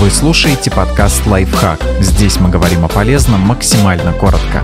Вы слушаете подкаст «Лайфхак». Здесь мы говорим о полезном максимально коротко.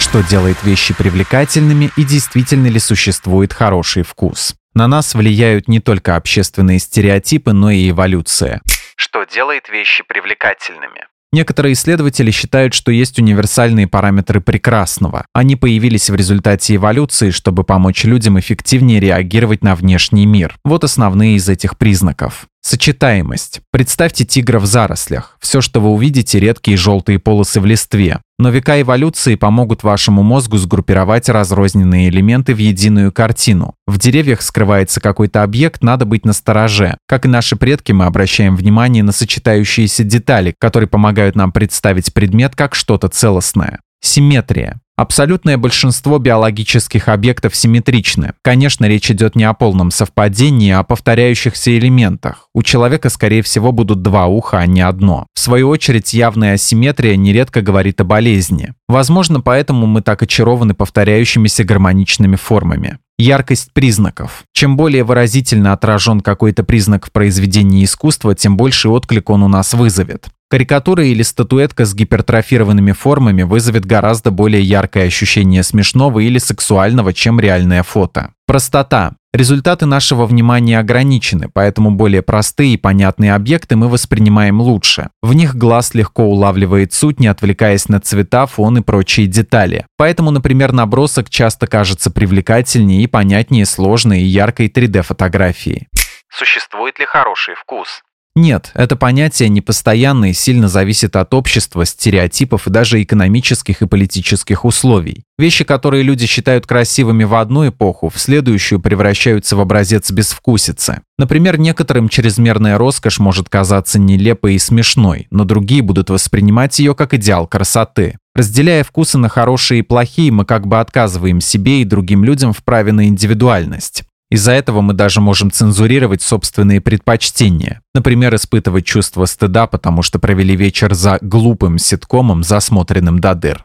Что делает вещи привлекательными и действительно ли существует хороший вкус? На нас влияют не только общественные стереотипы, но и эволюция. Что делает вещи привлекательными? Некоторые исследователи считают, что есть универсальные параметры прекрасного. Они появились в результате эволюции, чтобы помочь людям эффективнее реагировать на внешний мир. Вот основные из этих признаков. Сочетаемость. Представьте тигра в зарослях. Все, что вы увидите, редкие желтые полосы в листве. Но века эволюции помогут вашему мозгу сгруппировать разрозненные элементы в единую картину. В деревьях скрывается какой-то объект, надо быть настороже. Как и наши предки, мы обращаем внимание на сочетающиеся детали, которые помогают нам представить предмет как что-то целостное. Симметрия. Абсолютное большинство биологических объектов симметричны. Конечно, речь идет не о полном совпадении, а о повторяющихся элементах. У человека, скорее всего, будут два уха, а не одно. В свою очередь, явная асимметрия нередко говорит о болезни. Возможно, поэтому мы так очарованы повторяющимися гармоничными формами. Яркость признаков. Чем более выразительно отражен какой-то признак в произведении искусства, тем больше отклик он у нас вызовет. Карикатура или статуэтка с гипертрофированными формами вызовет гораздо более яркое ощущение смешного или сексуального, чем реальное фото. Простота. Результаты нашего внимания ограничены, поэтому более простые и понятные объекты мы воспринимаем лучше. В них глаз легко улавливает суть, не отвлекаясь на цвета, фон и прочие детали. Поэтому, например, набросок часто кажется привлекательнее и понятнее сложной и яркой 3D-фотографии. Существует ли хороший вкус? Нет, это понятие непостоянное и сильно зависит от общества, стереотипов и даже экономических и политических условий. Вещи, которые люди считают красивыми в одну эпоху, в следующую превращаются в образец безвкусицы. Например, некоторым чрезмерная роскошь может казаться нелепой и смешной, но другие будут воспринимать ее как идеал красоты. Разделяя вкусы на хорошие и плохие, мы как бы отказываем себе и другим людям в праве на индивидуальность. Из-за этого мы даже можем цензурировать собственные предпочтения. Например, испытывать чувство стыда, потому что провели вечер за глупым ситкомом, засмотренным до дыр.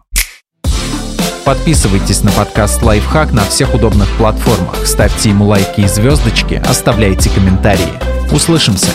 Подписывайтесь на подкаст «Лайфхак» на всех удобных платформах, ставьте ему лайки и звездочки, оставляйте комментарии. Услышимся!